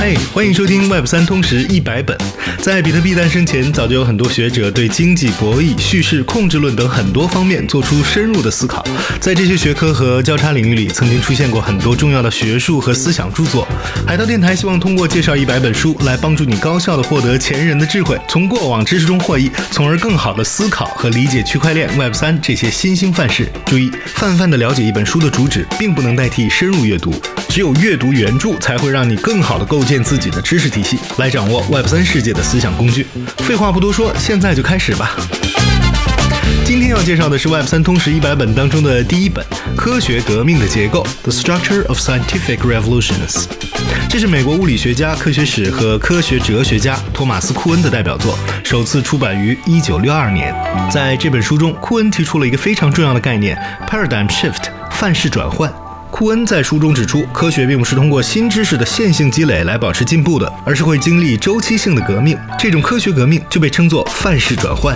嘿，欢迎收听 Web 三通识一百本。在比特币诞生前，早就有很多学者对经济、博弈、叙事、控制论等很多方面做出深入的思考。在这些学科和交叉领域里，曾经出现过很多重要的学术和思想著作。海盗电台希望通过介绍一百本书，来帮助你高效的获得前人的智慧，从过往知识中获益，从而更好的思考和理解区块链、Web 三这些新兴范式。注意，泛泛的了解一本书的主旨，并不能代替深入阅读。只有阅读原著，才会让你更好的构建建自己的知识体系，来掌握 Web 三世界的思想工具。废话不多说，现在就开始吧。今天要介绍的是 Web 三通识一百本当中的第一本《科学革命的结构》（The Structure of Scientific Revolutions）。这是美国物理学家、科学史和科学哲学家托马斯·库恩的代表作，首次出版于1962年。在这本书中，库恩提出了一个非常重要的概念 ——paradigm shift（ 范式转换）。库恩在书中指出，科学并不是通过新知识的线性积累来保持进步的，而是会经历周期性的革命。这种科学革命就被称作范式转换。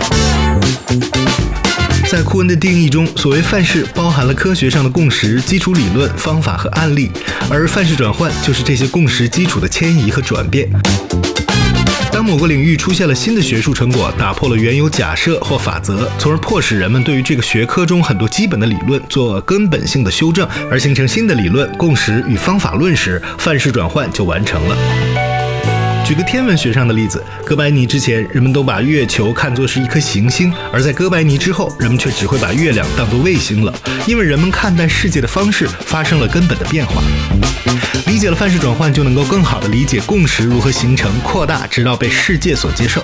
在库恩的定义中，所谓范式包含了科学上的共识、基础理论、方法和案例，而范式转换就是这些共识基础的迁移和转变。当某个领域出现了新的学术成果，打破了原有假设或法则，从而迫使人们对于这个学科中很多基本的理论做根本性的修正，而形成新的理论、共识与方法论时，范式转换就完成了。举个天文学上的例子，哥白尼之前，人们都把月球看作是一颗行星；而在哥白尼之后，人们却只会把月亮当作卫星了，因为人们看待世界的方式发生了根本的变化。理解了范式转换，就能够更好地理解共识如何形成、扩大，直到被世界所接受。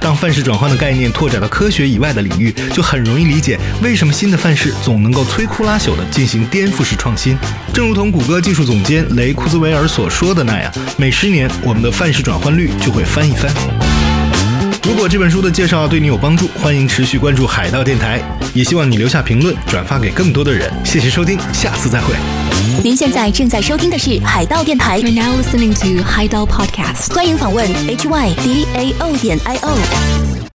当范式转换的概念拓展到科学以外的领域，就很容易理解为什么新的范式总能够摧枯拉朽地进行颠覆式创新。正如同谷歌技术总监雷库兹韦尔所说的那样，每十年我们的范式转换率就会翻一番。如果这本书的介绍对你有帮助，欢迎持续关注海盗电台，也希望你留下评论，转发给更多的人。谢谢收听，下次再会。您现在正在收听的是海盗电台，You're now listening to 海盗 Podcast，欢迎访问 h y d a o 点 i o。